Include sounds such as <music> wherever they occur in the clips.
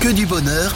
Que du bonheur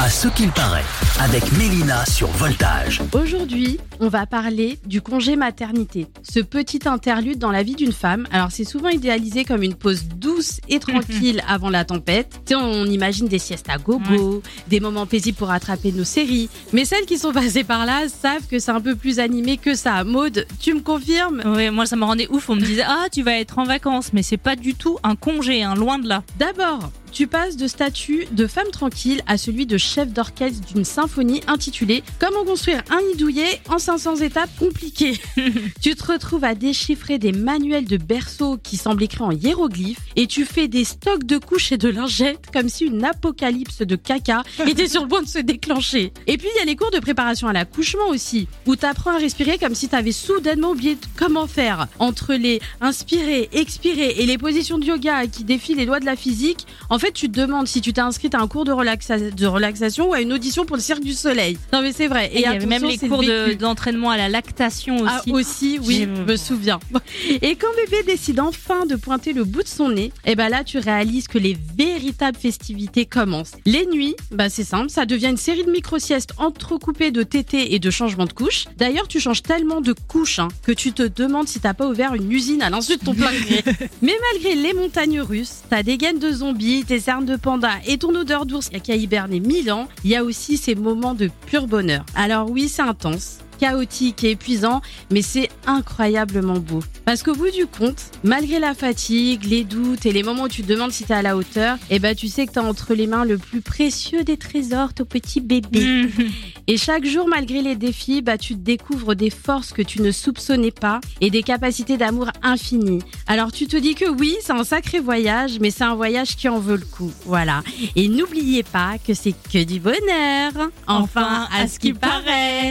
à ce qu'il paraît avec Mélina sur Voltage. Aujourd'hui, on va parler du congé maternité. Ce petit interlude dans la vie d'une femme. Alors, c'est souvent idéalisé comme une pause douce et tranquille avant la tempête. Tu sais, on imagine des siestes à gogo, des moments paisibles pour rattraper nos séries. Mais celles qui sont passées par là savent que c'est un peu plus animé que ça. Maude, tu me confirmes? Oui, moi ça me rendait ouf. On me disait ah tu vas être en vacances, mais c'est pas du tout un congé, hein, loin de là. D'abord, tu passes de statut de femme tranquille à celui de chef d'orchestre d'une symphonie intitulée Comment construire un nid douillet en 500 étapes compliquées? <laughs> tu te retrouves à déchiffrer des manuels de berceau qui semblent écrits en hiéroglyphes et tu fais des stocks de couches et de lingettes comme si une apocalypse de caca <laughs> était sur le point de se déclencher. Et puis il y a les cours de préparation à l'accouchement aussi où tu apprends à respirer comme si tu avais soudainement oublié comment faire entre les inspirer, expirer et les positions de yoga qui défient les lois de la physique. En fait, tu te demandes si tu t'es inscrite à un cours de, relaxa- de relaxation ou à une audition pour le Cirque du Soleil. Non, mais c'est vrai. Et il y avait même les cours de- d'entraînement à la lactation aussi. Ah, aussi, oui, je me souviens. <laughs> Et quand bébé décide enfin de pointer le bout de son nez, et ben là, tu réalises que les véritables festivités commencent. Les nuits, bah c'est simple, ça devient une série de micro-siestes entrecoupées de tétés et de changements de couches. D'ailleurs, tu changes tellement de couches hein, que tu te demandes si t'as pas ouvert une usine à l'insu de ton plein gré. <laughs> Mais malgré les montagnes russes, ta dégaine de zombies, tes cernes de panda et ton odeur d'ours qui a hiberné mille ans, il y a aussi ces moments de pur bonheur. Alors oui, c'est intense chaotique et épuisant, mais c'est incroyablement beau. Parce qu'au bout du compte, malgré la fatigue, les doutes et les moments où tu te demandes si t'es à la hauteur, eh ben tu sais que t'as entre les mains le plus précieux des trésors, ton petit bébé. <laughs> Et chaque jour, malgré les défis, bah, tu découvres des forces que tu ne soupçonnais pas et des capacités d'amour infinies. Alors tu te dis que oui, c'est un sacré voyage, mais c'est un voyage qui en veut le coup. Voilà. Et n'oubliez pas que c'est que du bonheur. Enfin, à ce qui paraît.